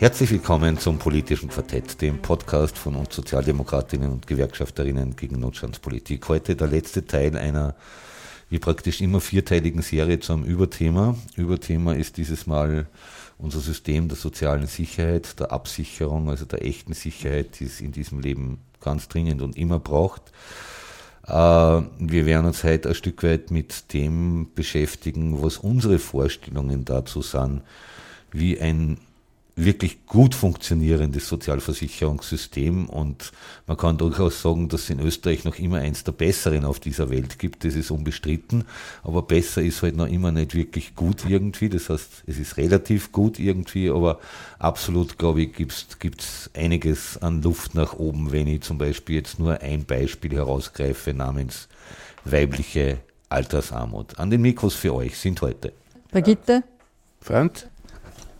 Herzlich willkommen zum Politischen Quartett, dem Podcast von uns Sozialdemokratinnen und Gewerkschafterinnen gegen Notstandspolitik. Heute der letzte Teil einer wie praktisch immer vierteiligen Serie zu einem Überthema. Überthema ist dieses Mal unser System der sozialen Sicherheit, der Absicherung, also der echten Sicherheit, die es in diesem Leben ganz dringend und immer braucht. Äh, wir werden uns heute ein Stück weit mit dem beschäftigen, was unsere Vorstellungen dazu sind, wie ein wirklich gut funktionierendes Sozialversicherungssystem. Und man kann durchaus sagen, dass es in Österreich noch immer eins der besseren auf dieser Welt gibt, das ist unbestritten, aber besser ist halt noch immer nicht wirklich gut irgendwie, das heißt, es ist relativ gut irgendwie, aber absolut, glaube ich, gibt es einiges an Luft nach oben, wenn ich zum Beispiel jetzt nur ein Beispiel herausgreife namens weibliche Altersarmut. An den Mikros für euch sind heute. Brigitte, Franz,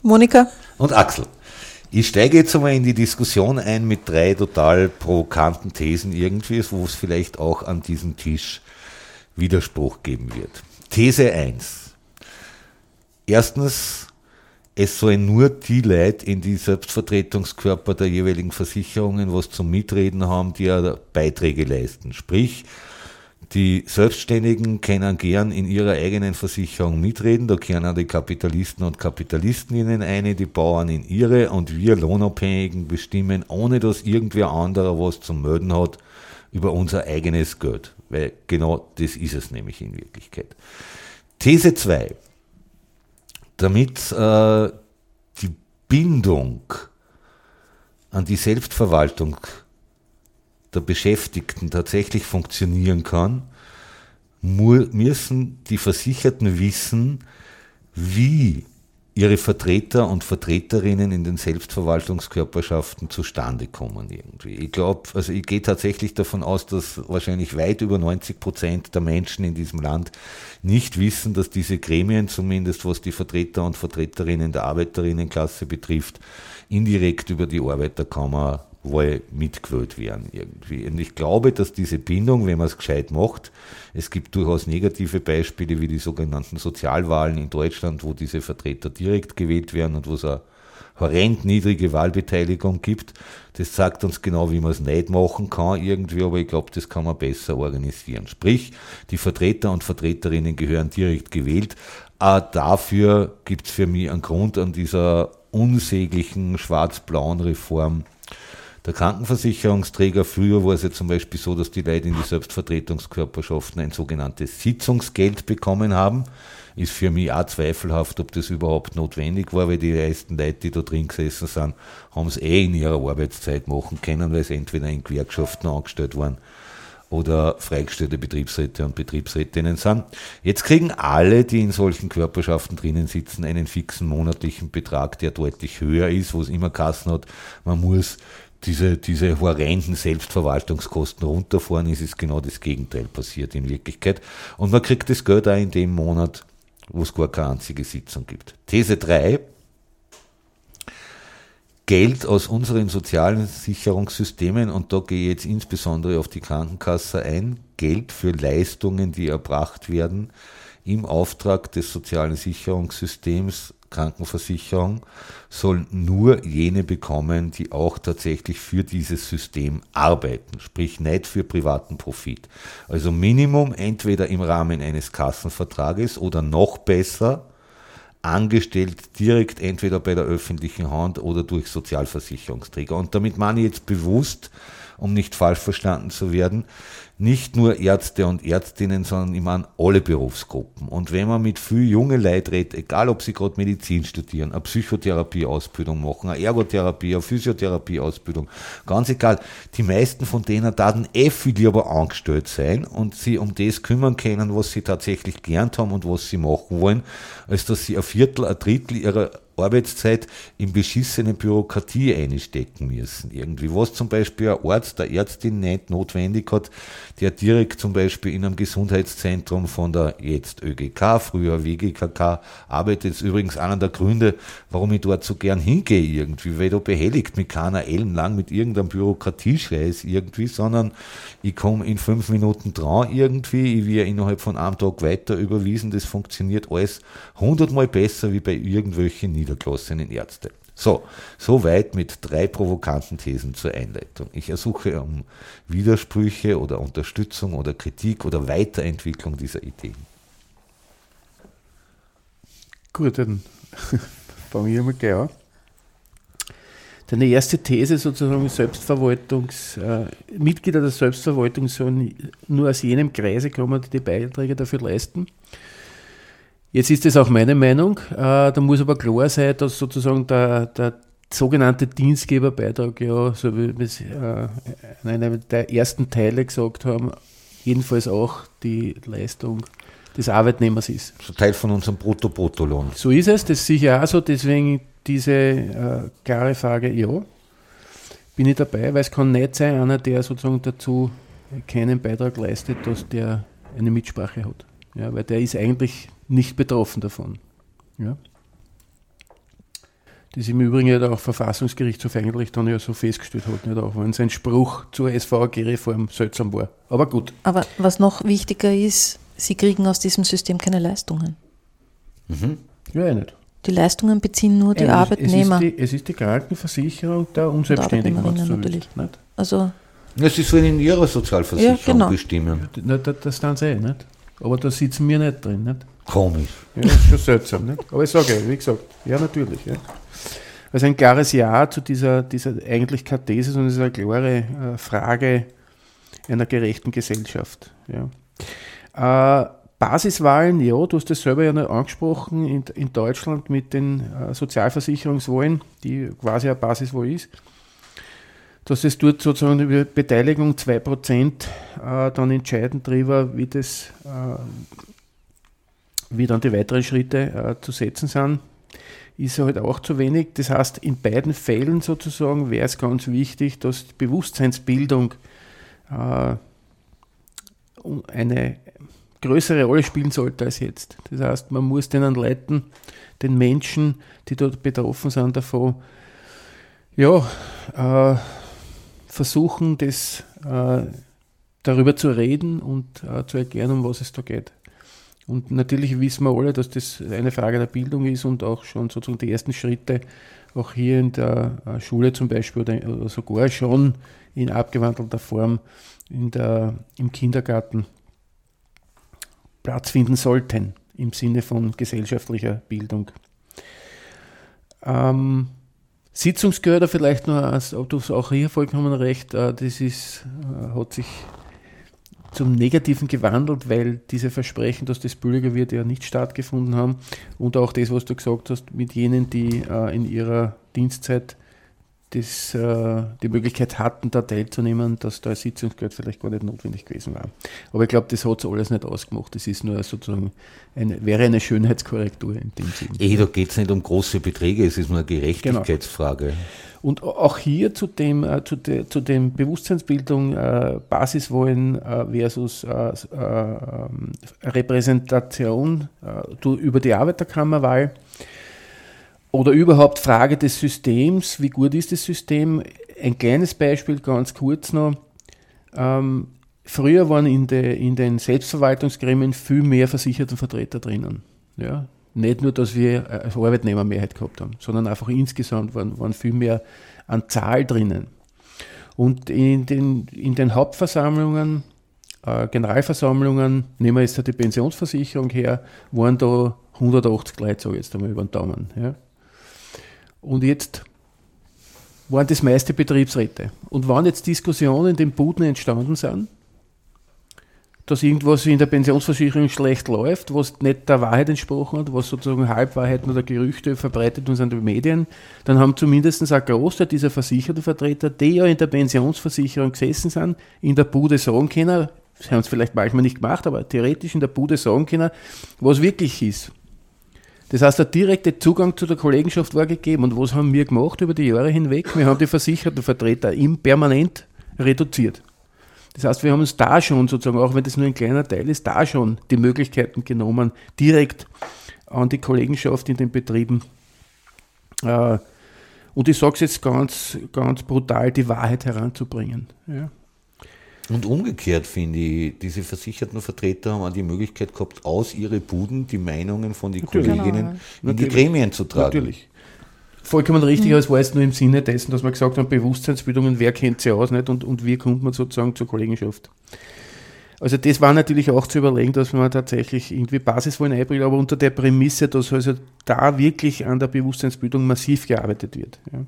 Monika und Axel. Ich steige jetzt einmal in die Diskussion ein mit drei total provokanten Thesen irgendwie, wo es vielleicht auch an diesem Tisch Widerspruch geben wird. These 1. Erstens, es sollen nur die Leute in die Selbstvertretungskörper der jeweiligen Versicherungen was zum Mitreden haben, die ja Beiträge leisten. Sprich, die Selbstständigen können gern in ihrer eigenen Versicherung mitreden, da kennen die Kapitalisten und Kapitalistinnen eine, die Bauern in ihre und wir Lohnabhängigen bestimmen, ohne dass irgendwer anderer was zu melden hat, über unser eigenes Geld. Weil genau das ist es nämlich in Wirklichkeit. These 2. Damit äh, die Bindung an die Selbstverwaltung der Beschäftigten tatsächlich funktionieren kann, müssen die Versicherten wissen, wie ihre Vertreter und Vertreterinnen in den Selbstverwaltungskörperschaften zustande kommen irgendwie. Ich glaube, also ich gehe tatsächlich davon aus, dass wahrscheinlich weit über 90 Prozent der Menschen in diesem Land nicht wissen, dass diese Gremien, zumindest was die Vertreter und Vertreterinnen der Arbeiterinnenklasse betrifft, indirekt über die Arbeiterkammer wohl mitgewählt werden irgendwie. Und ich glaube, dass diese Bindung, wenn man es gescheit macht, es gibt durchaus negative Beispiele wie die sogenannten Sozialwahlen in Deutschland, wo diese Vertreter direkt gewählt werden und wo es eine horrend niedrige Wahlbeteiligung gibt. Das sagt uns genau, wie man es nicht machen kann irgendwie, aber ich glaube, das kann man besser organisieren. Sprich, die Vertreter und Vertreterinnen gehören direkt gewählt. Auch dafür gibt es für mich einen Grund an dieser unsäglichen schwarz-blauen Reform der Krankenversicherungsträger. Früher war es ja zum Beispiel so, dass die Leute in die Selbstvertretungskörperschaften ein sogenanntes Sitzungsgeld bekommen haben. Ist für mich auch zweifelhaft, ob das überhaupt notwendig war, weil die meisten Leute, die da drin gesessen sind, haben es eh in ihrer Arbeitszeit machen können, weil sie entweder in Gewerkschaften angestellt waren oder freigestellte Betriebsräte und Betriebsrätinnen sind. Jetzt kriegen alle, die in solchen Körperschaften drinnen sitzen, einen fixen monatlichen Betrag, der deutlich höher ist, wo es immer Kassen hat. Man muss diese, diese horrenden Selbstverwaltungskosten runterfahren, ist es genau das Gegenteil passiert in Wirklichkeit. Und man kriegt das Geld auch in dem Monat, wo es gar keine einzige Sitzung gibt. These 3. Geld aus unseren sozialen Sicherungssystemen, und da gehe ich jetzt insbesondere auf die Krankenkasse ein, Geld für Leistungen, die erbracht werden im Auftrag des sozialen Sicherungssystems Krankenversicherung sollen nur jene bekommen, die auch tatsächlich für dieses System arbeiten, sprich nicht für privaten Profit. Also Minimum entweder im Rahmen eines Kassenvertrages oder noch besser angestellt direkt entweder bei der öffentlichen Hand oder durch Sozialversicherungsträger. Und damit meine ich jetzt bewusst, um nicht falsch verstanden zu werden, nicht nur Ärzte und Ärztinnen, sondern ich meine alle Berufsgruppen. Und wenn man mit viel junge Leuten redet, egal ob sie gerade Medizin studieren, eine Psychotherapieausbildung machen, eine Ergotherapie, eine Physiotherapieausbildung, ganz egal, die meisten von denen daten eh viel lieber angestellt sein und sie um das kümmern können, was sie tatsächlich gelernt haben und was sie machen wollen, als dass sie ein Viertel, ein Drittel ihrer Arbeitszeit in beschissene Bürokratie einstecken müssen. Irgendwie, was zum Beispiel ein Arzt der Ärztin nicht notwendig hat, der direkt zum Beispiel in einem Gesundheitszentrum von der jetzt ÖGK, früher WGKK, arbeitet. ist übrigens einer der Gründe, warum ich dort so gern hingehe irgendwie, weil da behelligt mich keiner ellenlang mit irgendeinem Bürokratiescheiß irgendwie, sondern ich komme in fünf Minuten dran irgendwie, ich werde innerhalb von einem Tag weiter überwiesen, das funktioniert alles hundertmal besser wie bei irgendwelchen niedergelassenen Ärzten. So, soweit mit drei provokanten Thesen zur Einleitung. Ich ersuche um Widersprüche oder Unterstützung oder Kritik oder Weiterentwicklung dieser Ideen. Gut, dann fange ich mal gleich an. Deine erste These sozusagen Selbstverwaltungs, äh, Mitglieder der Selbstverwaltung sollen nur aus jenem Kreise kommen, die die Beiträge dafür leisten. Jetzt ist das auch meine Meinung. Äh, da muss aber klar sein, dass sozusagen der, der sogenannte Dienstgeberbeitrag, ja, so wie wir es äh, in einem der ersten Teile gesagt haben, jedenfalls auch die Leistung des Arbeitnehmers ist. So Teil von unserem Brutto-Bruttolohn. So ist es, das ist sicher auch so, deswegen diese äh, klare Frage, ja, bin ich dabei, weil es kann nicht sein, einer, der sozusagen dazu keinen Beitrag leistet, dass der eine Mitsprache hat. Ja, weil der ist eigentlich nicht betroffen davon. Ja. Das im Übrigen ja auch Verfassungsgerichtshof eigentlich dann ja so festgestellt hat, nicht auch, wenn sein Spruch zur SVG-Reform seltsam war. Aber gut. Aber was noch wichtiger ist, sie kriegen aus diesem System keine Leistungen. Mhm. Ja, eh nicht. Die Leistungen beziehen nur die Ja, Arbeitnehmer. Es ist die, es ist die Krankenversicherung der Unselbstständigen. du so Arbeitnehmerinnen willst? Also Sie sollen in ihrer Sozialversicherung Ja, genau. bestimmen. Da, das tun sie eh, nicht? Aber da sitzen wir nicht drin, nicht? Komisch. Ja, das ist schon seltsam, nicht? Aber ich sage, wie gesagt, ja, natürlich. Ja. Also ein klares Ja zu dieser, dieser eigentlich keine These, sondern es ist eine klare äh, Frage einer gerechten Gesellschaft. Ja. Äh, Basiswahlen, ja, du hast das selber ja noch angesprochen, in, in Deutschland mit den äh, Sozialversicherungswahlen, die quasi eine Basiswahl ist, dass es dort sozusagen über Beteiligung 2% äh, dann entscheiden darüber, wie das äh, wie dann die weiteren Schritte äh, zu setzen sind, ist halt auch zu wenig. Das heißt, in beiden Fällen sozusagen wäre es ganz wichtig, dass die Bewusstseinsbildung äh, eine größere Rolle spielen sollte als jetzt. Das heißt, man muss den Leuten, den Menschen, die dort betroffen sind davon, ja, äh, versuchen, das äh, darüber zu reden und äh, zu erklären, um was es da geht. Und natürlich wissen wir alle, dass das eine Frage der Bildung ist und auch schon sozusagen die ersten Schritte auch hier in der äh, Schule zum Beispiel oder, sogar schon in abgewandelter Form in der, im Kindergarten Platz finden sollten im Sinne von gesellschaftlicher Bildung. Ähm, Sitzungsgelder vielleicht als, ob du es auch hier vollkommen recht, äh, das ist, äh, hat sich zum Negativen gewandelt, weil diese Versprechen, dass das billiger wird, ja nicht stattgefunden haben. Und auch das, was du gesagt hast, mit jenen, die äh, in ihrer Dienstzeit das, äh, die Möglichkeit hatten, da teilzunehmen, dass da ein Sitzungsgeld vielleicht gar nicht notwendig gewesen war. Aber ich glaube, das hat es alles nicht ausgemacht. Das ist nur sozusagen eine, wäre eine Schönheitskorrektur in dem Sinne. Eh, da geht es nicht um große Beträge, es ist nur eine Gerechtigkeitsfrage. Und auch hier zu dem, äh, zu, de, zu dem Bewusstseinsbildung äh, Basiswahlen äh, versus äh, äh, ähm, Repräsentation über die Arbeiterkammerwahl oder überhaupt Frage des Systems, wie gut ist das System? Ein kleines Beispiel, ganz kurz noch. Ähm, früher waren in, de, in den Selbstverwaltungsgremien viel mehr Versichertenvertreter drinnen. Ja? Nicht nur, dass wir eine Arbeitnehmermehrheit gehabt haben, sondern einfach insgesamt waren, waren viel mehr an Zahl drinnen. Und in den, in den Hauptversammlungen, äh, Generalversammlungen, nehmen wir jetzt die Pensionsversicherung her, waren da 180 Leute, sage ich jetzt einmal über den Daumen. Ja. Und jetzt waren das meiste Betriebsräte. Und wann jetzt Diskussionen in den Buden entstanden sind, dass irgendwas in der Pensionsversicherung schlecht läuft, was nicht der Wahrheit entsprochen hat, was sozusagen Halbwahrheiten oder Gerüchte verbreitet uns an den Medien, dann haben zumindest ein Großteil dieser versicherten Vertreter, die ja in der Pensionsversicherung gesessen sind, in der Bude sagen können, sie haben es vielleicht manchmal nicht gemacht, aber theoretisch in der Bude sagen können, was wirklich ist. Das heißt, der direkte Zugang zu der Kollegenschaft war gegeben. Und was haben wir gemacht über die Jahre hinweg? Wir haben die versicherten Vertreter im permanent reduziert. Das heißt, wir haben uns da schon sozusagen, auch wenn das nur ein kleiner Teil ist, da schon die Möglichkeiten genommen, direkt an die Kollegenschaft in den Betrieben. Äh, und ich sage es jetzt ganz, ganz brutal, die Wahrheit heranzubringen. Ja. Und umgekehrt finde ich, diese versicherten Vertreter haben auch die Möglichkeit gehabt, aus ihren Buden die Meinungen von den Natürlich. Kolleginnen Genau, in Natürlich. die Gremien zu tragen. Natürlich. Vollkommen richtig, aber es war jetzt nur im Sinne dessen, dass wir gesagt haben, Bewusstseinsbildungen, wer kennt sie aus nicht und, und wie kommt man sozusagen zur Kollegenschaft. Also das war natürlich auch zu überlegen, dass man tatsächlich irgendwie Basiswollen einbringt, aber unter der Prämisse, dass also da wirklich an der Bewusstseinsbildung massiv gearbeitet wird. Ja.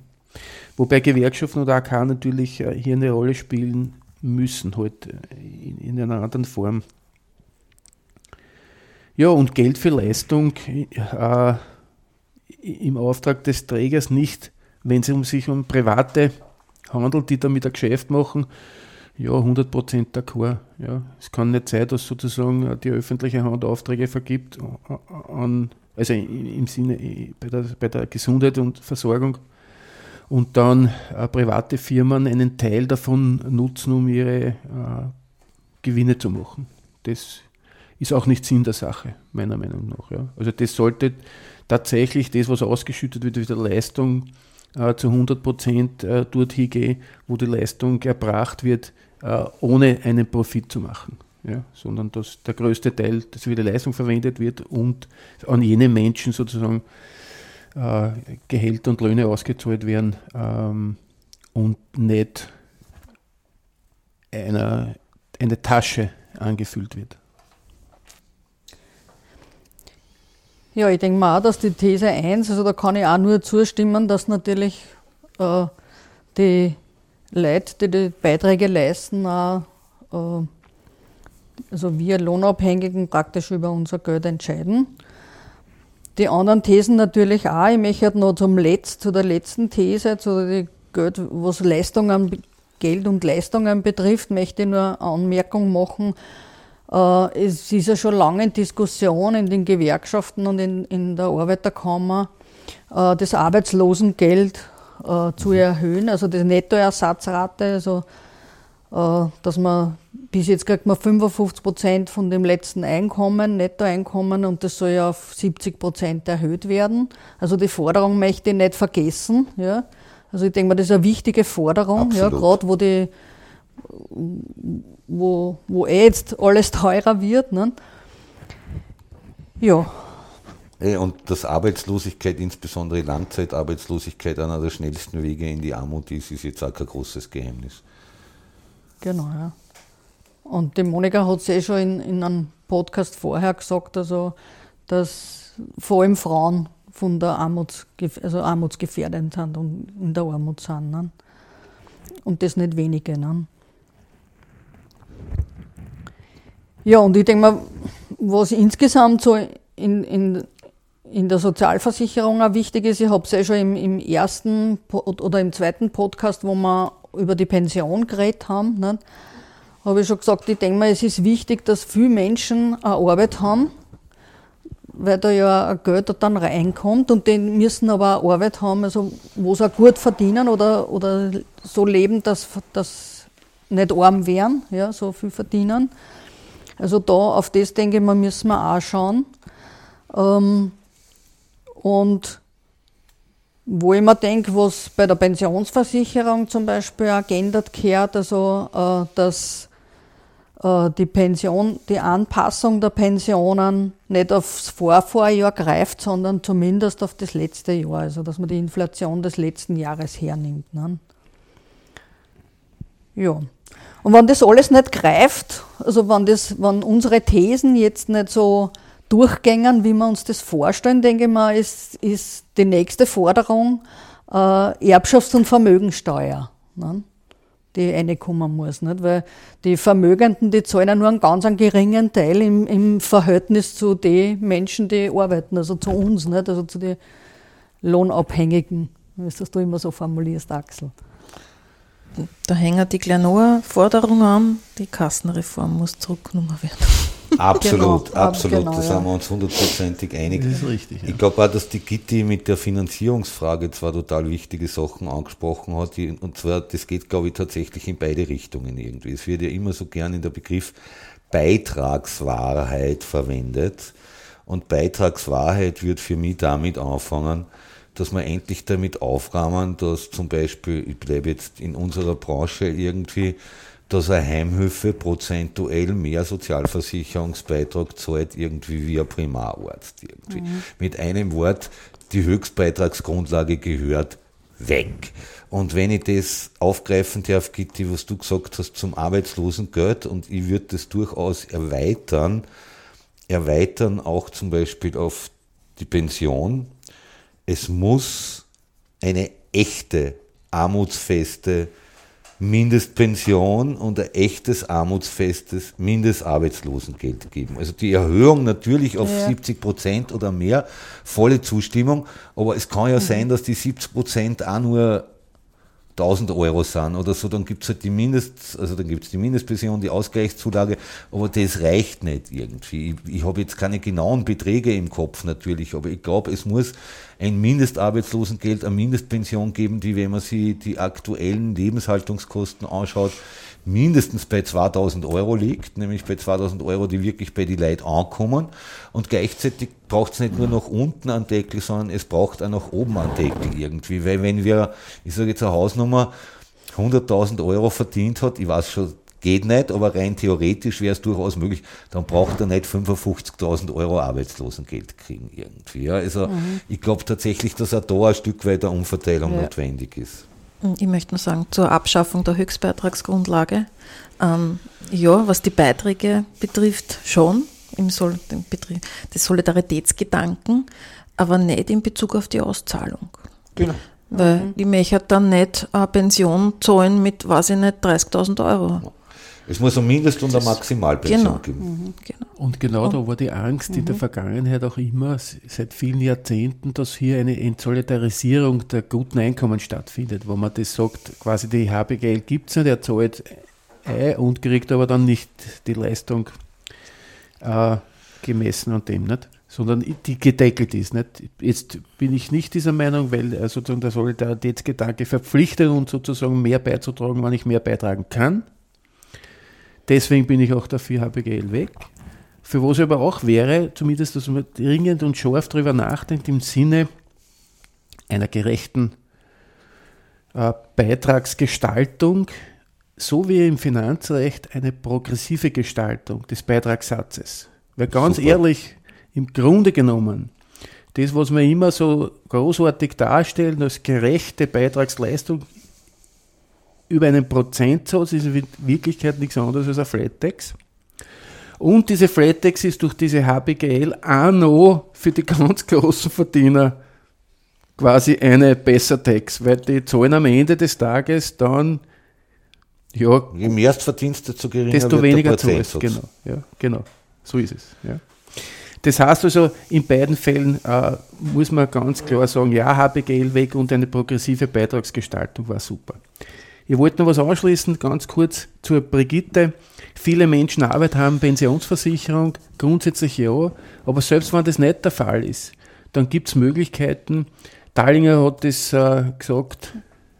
Wobei Gewerkschaften oder AK natürlich äh, hier eine Rolle spielen müssen, halt in, in einer anderen Form. Ja, und Geld für Leistung äh, im Auftrag des Trägers nicht, wenn es um sich um Private handelt, die damit ein Geschäft machen, ja, 100% d'accord. Ja. Es kann nicht sein, dass sozusagen die öffentliche Hand Aufträge vergibt, an, also im Sinne bei der, bei der Gesundheit und Versorgung und dann äh, private Firmen einen Teil davon nutzen, um ihre äh, Gewinne zu machen. Das ist auch nicht Sinn der Sache, meiner Meinung nach. Ja. Also das sollte tatsächlich das, was ausgeschüttet wird, wieder Leistung äh, zu 100 Prozent äh, dorthin gehen, wo die Leistung erbracht wird, äh, ohne einen Profit zu machen. Ja, sondern dass der größte Teil, dass wieder Leistung verwendet wird und an jene Menschen sozusagen äh, Gehälter und Löhne ausgezahlt werden ähm, und nicht einer, eine Tasche angefüllt wird. Ja, ich denke mal auch, dass die These 1, also da kann ich auch nur zustimmen, dass natürlich äh, die Leute, die die Beiträge leisten, auch, äh, also wir Lohnabhängigen praktisch über unser Geld entscheiden. Die anderen Thesen natürlich auch. Ich möchte halt noch zum Letz, zu der letzten These, zu die Geld, was Leistungen, Geld und Leistungen betrifft, möchte ich nur eine Anmerkung machen. Äh, es ist ja schon lange in Diskussion in den Gewerkschaften und in, in der Arbeiterkammer, äh, das Arbeitslosengeld äh, zu erhöhen, also die Nettoersatzrate, also dass man bis jetzt kriegt man 55 Prozent von dem letzten Einkommen, Nettoeinkommen, und das soll ja auf 70 Prozent erhöht werden. Also die Forderung möchte ich nicht vergessen. Ja. Also ich denke mal, das ist eine wichtige Forderung, ja, gerade wo die wo, wo eh jetzt alles teurer wird. Ne? Ja, Eh, Und dass Arbeitslosigkeit, insbesondere Langzeitarbeitslosigkeit, einer der schnellsten Wege in die Armut ist, ist jetzt auch kein großes Geheimnis. Genau, ja. Und die Monika hat es eh schon in, in einem Podcast vorher gesagt, also, dass vor allem Frauen von der Armutsgef also armutsgefährdet sind und in der Armut sind. Ne? Und das nicht wenige. Ne? Ja, und ich denke mal, was insgesamt so in, in, in der Sozialversicherung auch wichtig ist, ich habe es ja schon im, im ersten oder im zweiten Podcast, wo wir über die Pension geredet haben, nicht? habe ich schon gesagt, ich denke mal, es ist wichtig, dass viele Menschen eine Arbeit haben, weil da ja ein Geld dann reinkommt und die müssen aber auch Arbeit haben, also wo sie auch gut verdienen oder, oder so leben, dass, dass nicht arm werden, ja, so viel verdienen. Also da auf das denke ich mal, müssen wir auch schauen. Ähm, und wo ich mir denke, was bei der Pensionsversicherung zum Beispiel auch geändert gehört, also äh, dass äh, die Pension, die Anpassung der Pensionen nicht aufs Vorvorjahr greift, sondern zumindest auf das letzte Jahr, also dass man die Inflation des letzten Jahres hernimmt. Ne? Ja. Und wenn das alles nicht greift, also wenn, das, wenn unsere Thesen jetzt nicht so durchgängen, wie wir uns das vorstellen, denke ich mal, ist, ist die nächste Forderung äh, Erbschafts- und Vermögensteuer, ne? die reinkommen muss. Nicht? Weil die Vermögenden, die zahlen ja nur einen ganz einen geringen Teil im, im Verhältnis zu den Menschen, die arbeiten, also zu uns, nicht? also zu den Lohnabhängigen, wie das du immer so formulierst, Axel. Da hängen die gleich noch eine Forderung an, die Kassenreform muss zurückgenommen werden. Absolut, Genau, absolut. genau, da ja. sind wir uns hundertprozentig einig. Das ist richtig. Ja. Ich glaube auch, dass die Gitti mit der Finanzierungsfrage zwei total wichtige Sachen angesprochen hat. Die, und zwar, das geht, glaube ich, tatsächlich in beide Richtungen irgendwie. Es wird ja immer so gern in der Begriff Beitragswahrheit verwendet. Und Beitragswahrheit wird für mich damit anfangen, dass wir endlich damit aufräumen, dass zum Beispiel, ich bleibe jetzt in unserer Branche irgendwie, dass eine Heimhilfe prozentuell mehr Sozialversicherungsbeitrag zahlt, irgendwie wie ein Primararzt. Irgendwie. Mit einem Wort, die Höchstbeitragsgrundlage gehört weg. Und wenn ich das aufgreifen darf, Gitti, was du gesagt hast zum Arbeitslosengeld, und ich würde das durchaus erweitern, erweitern auch zum Beispiel auf die Pension. Es muss eine echte, armutsfeste Mindestpension und ein echtes, armutsfestes Mindestarbeitslosengeld geben. Also die Erhöhung natürlich auf Ja. 70 Prozent oder mehr, volle Zustimmung, aber es kann ja sein, dass die 70 Prozent auch nur 1000 Euro sind oder so, dann gibt's halt die Mindest, also dann gibt's die Mindestpension, die Ausgleichszulage, aber das reicht nicht irgendwie. Ich, ich habe jetzt keine genauen Beträge im Kopf natürlich, aber ich glaube, es muss ein Mindestarbeitslosengeld, eine Mindestpension geben, die, wenn man sich die aktuellen Lebenshaltungskosten anschaut, mindestens bei 2000 Euro liegt, nämlich bei 2000 Euro, die wirklich bei die Leute ankommen. Und gleichzeitig braucht es nicht nur nach unten einen Deckel, sondern es braucht auch nach oben einen Deckel irgendwie. Weil wenn wir, ich sage jetzt eine Hausnummer, 100.000 Euro verdient hat, ich weiß schon, geht nicht, aber rein theoretisch wäre es durchaus möglich, dann braucht er nicht 55.000 Euro Arbeitslosengeld kriegen irgendwie. Ja, also ich glaube tatsächlich, dass auch da ein Stück weit eine Umverteilung Ja. notwendig ist. Ich möchte nur sagen, zur Abschaffung der Höchstbeitragsgrundlage. Ähm, ja, was die Beiträge betrifft, schon im Sol den Betri- des Solidaritätsgedanken, aber nicht in Bezug auf die Auszahlung. Genau. Weil ich möchte dann nicht eine Pension zahlen mit, weiß ich nicht, 30.000 Euro. Es muss eine Mindest- und eine Maximalpension Genau. geben. Genau. Und genau da war die Angst in der Vergangenheit auch immer, seit vielen Jahrzehnten, dass hier eine Entsolidarisierung der guten Einkommen stattfindet, wo man das sagt, quasi die HBGL gibt es nicht, er zahlt ein und kriegt aber dann nicht die Leistung äh, gemessen an dem, nicht? sondern die gedeckelt ist. Nicht? Jetzt bin ich nicht dieser Meinung, weil äh, sozusagen der Solidaritätsgedanke verpflichtet und sozusagen mehr beizutragen, wann ich mehr beitragen kann. Deswegen bin ich auch dafür HBGL weg. Für was aber auch wäre, zumindest, dass man dringend und scharf darüber nachdenkt, im Sinne einer gerechten äh, Beitragsgestaltung, so wie im Finanzrecht eine progressive Gestaltung des Beitragssatzes. Weil ganz Super. ehrlich, im Grunde genommen, das, was wir immer so großartig darstellen als gerechte Beitragsleistung über einen Prozentsatz, ist in Wirklichkeit nichts anderes als ein Flat-Tax. Und diese Flat-Tax ist durch diese HBGL auch noch für die ganz großen Verdiener quasi eine Besser-Tax, weil die zahlen am Ende des Tages dann ja, Je mehr du verdienst, desto geringer desto wird weniger zahlst. Genau, ja, genau. So ist es. Ja. Das heißt also, in beiden Fällen äh, muss man ganz klar sagen, ja, HBGL weg und eine progressive Beitragsgestaltung war super. Ich wollte noch was anschließen, ganz kurz zur Brigitte. Viele Menschen Arbeit haben, Pensionsversicherung, grundsätzlich ja, aber selbst wenn das nicht der Fall ist, dann gibt es Möglichkeiten. Dahlinger hat das äh, gesagt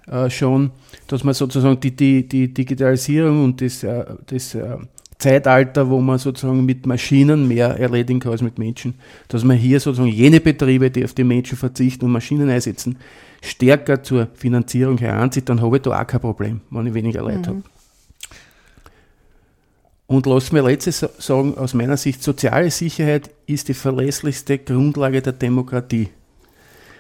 äh, schon, dass man sozusagen die, die, die Digitalisierung und das, äh, das äh, Zeitalter, wo man sozusagen mit Maschinen mehr erledigen kann als mit Menschen, dass man hier sozusagen jene Betriebe, die auf die Menschen verzichten und Maschinen einsetzen, stärker zur Finanzierung heranzieht, dann habe ich da auch kein Problem, wenn ich weniger Leute habe. Und lass mir letztes sa- sagen, aus meiner Sicht, soziale Sicherheit ist die verlässlichste Grundlage der Demokratie.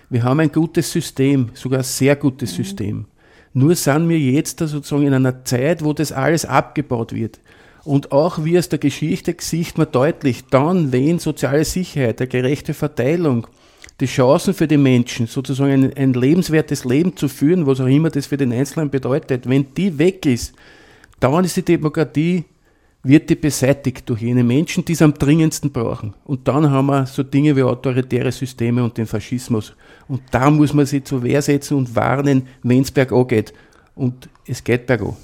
Wir haben ein gutes System, sogar ein sehr gutes System. Nur sind wir jetzt da sozusagen in einer Zeit, wo das alles abgebaut wird. Und auch wie aus der Geschichte sieht man deutlich, dann, wenn soziale Sicherheit, eine gerechte Verteilung, die Chancen für die Menschen, sozusagen ein, ein lebenswertes Leben zu führen, was auch immer das für den Einzelnen bedeutet, wenn die weg ist, dann ist die Demokratie, wird die beseitigt durch jene Menschen, die es am dringendsten brauchen. Und dann haben wir so Dinge wie autoritäre Systeme und den Faschismus. Und da muss man sich zur Wehr setzen und warnen, wenn es bergab geht. Und es geht bergab.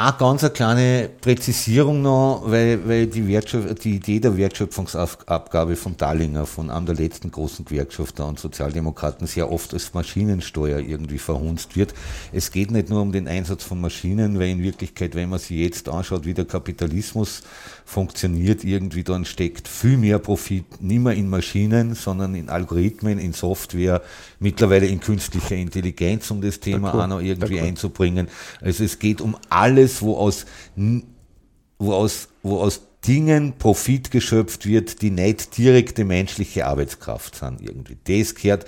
Eine ganz eine kleine Präzisierung noch, weil, weil die, Wertschöpf die Idee der Wertschöpfungsabgabe von Dallinger, von einem der letzten großen Gewerkschafter und Sozialdemokraten, sehr oft als Maschinensteuer irgendwie verhunzt wird. Es geht nicht nur um den Einsatz von Maschinen, weil in Wirklichkeit, wenn man sich jetzt anschaut, wie der Kapitalismus funktioniert, irgendwie dann steckt viel mehr Profit nicht mehr in Maschinen, sondern in Algorithmen, in Software, mittlerweile in künstlicher Intelligenz, um das Thema auch noch irgendwie einzubringen. Also es geht um alles, wo aus, wo aus, wo aus Dingen Profit geschöpft wird, die nicht direkte menschliche Arbeitskraft sind irgendwie. Das gehört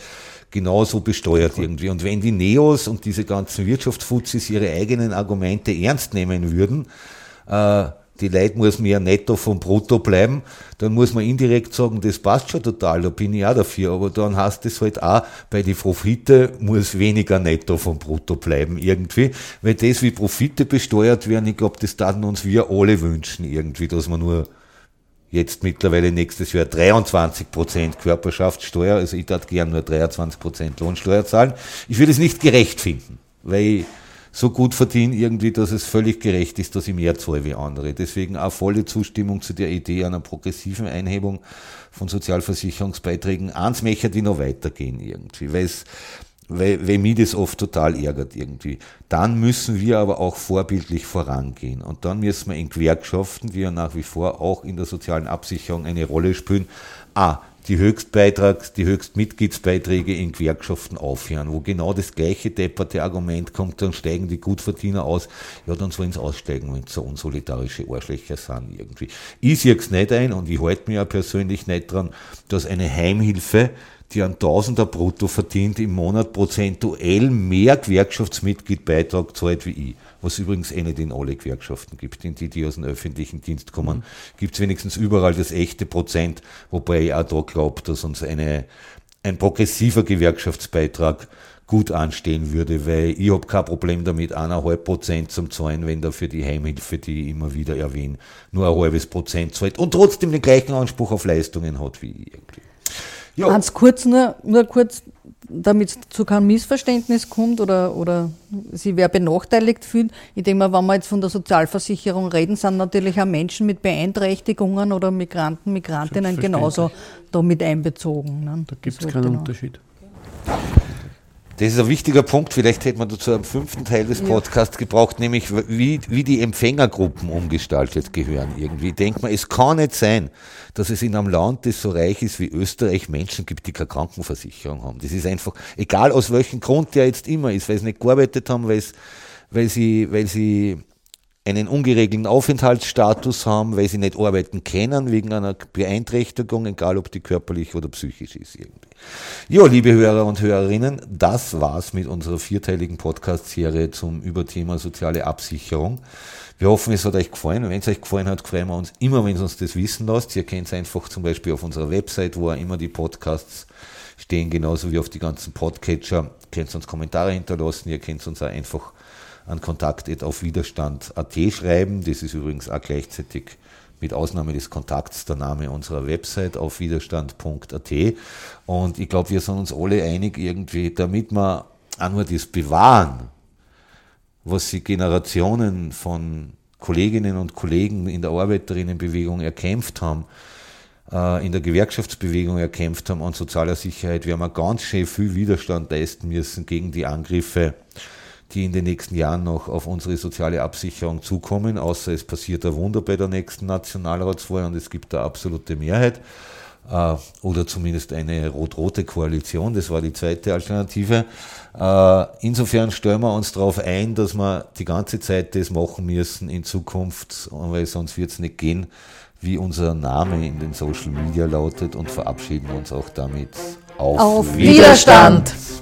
genauso besteuert irgendwie. Und wenn die Neos und diese ganzen Wirtschaftsfuzis ihre eigenen Argumente ernst nehmen würden, äh, die Leute muss mehr netto vom Brutto bleiben, dann muss man indirekt sagen, das passt schon total, da bin ich auch dafür. Aber dann heißt es halt auch, bei den Profite muss weniger netto vom Brutto bleiben irgendwie. Weil das, wie Profite besteuert werden, ich glaube, das taten uns wir alle wünschen irgendwie, dass man nur jetzt mittlerweile nächstes Jahr 23 Prozent Körperschaftssteuer, also ich darf gern nur 23 Prozent Lohnsteuer zahlen. Ich würde es nicht gerecht finden, weil so gut verdiene irgendwie, dass es völlig gerecht ist, dass ich mehr zahle wie andere. Deswegen auch volle Zustimmung zu der Idee einer progressiven Einhebung von Sozialversicherungsbeiträgen. Eins möchte die noch weitergehen irgendwie, weil es weil, weil mich das oft total ärgert irgendwie. Dann müssen wir aber auch vorbildlich vorangehen. Und dann müssen wir in Gewerkschaften, die ja nach wie vor auch in der sozialen Absicherung eine Rolle spielen, A, die Höchstbeitrags-, die Höchstmitgliedsbeiträge in Gewerkschaften aufhören, wo genau das gleiche depperte Argument kommt, dann steigen die Gutverdiener aus, ja, dann sollen sie aussteigen, wenn sie so unsolidarische Arschlöcher sind irgendwie. Ich sehe es nicht ein und ich halte mir ja persönlich nicht dran, dass eine Heimhilfe die ein Tausender brutto verdient, im Monat prozentuell mehr Gewerkschaftsmitgliedbeitrag zahlt wie ich. Was übrigens eh nicht in alle Gewerkschaften gibt. In die, die aus dem öffentlichen Dienst kommen, mhm. gibt es wenigstens überall das echte Prozent, wobei ich auch da glaube, dass uns eine, ein progressiver Gewerkschaftsbeitrag gut anstehen würde, weil ich habe kein Problem damit, eineinhalb Prozent zum Zahlen, wenn dafür die Heimhilfe, die ich immer wieder erwähne, nur ein halbes Prozent zahlt und trotzdem den gleichen Anspruch auf Leistungen hat wie ich. Irgendwie. Ja. Ganz kurz, nur, nur kurz, damit es zu keinem Missverständnis kommt oder, oder sie wer benachteiligt fühlt. Ich denke mal, wenn wir jetzt von der Sozialversicherung reden, sind natürlich auch Menschen mit Beeinträchtigungen oder Migranten, Migrantinnen genauso damit einbezogen. Ne? Da gibt es keinen genau. Unterschied. Das ist ein wichtiger Punkt. Vielleicht hätte man dazu am fünften Teil des Podcasts gebraucht, nämlich wie, wie die Empfängergruppen umgestaltet gehören irgendwie. Ich denke mal, es kann nicht sein, dass es in einem Land, das so reich ist wie Österreich, Menschen gibt, die keine Krankenversicherung haben. Das ist einfach, egal aus welchem Grund der jetzt immer ist, weil sie nicht gearbeitet haben, weil, es, weil sie, weil sie einen ungeregelten Aufenthaltsstatus haben, weil sie nicht arbeiten können wegen einer Beeinträchtigung, egal ob die körperlich oder psychisch ist irgendwie. Ja, liebe Hörer und Hörerinnen, das war's mit unserer vierteiligen Podcast-Serie zum Überthema soziale Absicherung. Wir hoffen, es hat euch gefallen. Wenn es euch gefallen hat, freuen wir uns immer, wenn ihr uns das wissen lasst. Ihr kennt es einfach zum Beispiel auf unserer Website, wo immer die Podcasts stehen, genauso wie auf die ganzen Podcatcher. Ihr könnt uns Kommentare hinterlassen. Ihr könnt uns auch einfach an Kontakt auf Widerstand.at schreiben. Das ist übrigens auch gleichzeitig mit Ausnahme des Kontakts der Name unserer Website auf widerstand.at. Und ich glaube, wir sind uns alle einig irgendwie, damit wir auch nur das bewahren, was sie Generationen von Kolleginnen und Kollegen in der Arbeiterinnenbewegung erkämpft haben, äh, in der Gewerkschaftsbewegung erkämpft haben an sozialer Sicherheit, wir ganz schön viel Widerstand leisten müssen gegen die Angriffe die in den nächsten Jahren noch auf unsere soziale Absicherung zukommen, außer es passiert ein Wunder bei der nächsten Nationalratswahl und es gibt eine absolute Mehrheit äh, oder zumindest eine rot-rote Koalition, das war die zweite Alternative. Äh, insofern stellen wir uns darauf ein, dass wir die ganze Zeit das machen müssen in Zukunft, weil sonst wird es nicht gehen, wie unser Name in den Social Media lautet und verabschieden uns auch damit auf, auf Widerstand. Widerstand.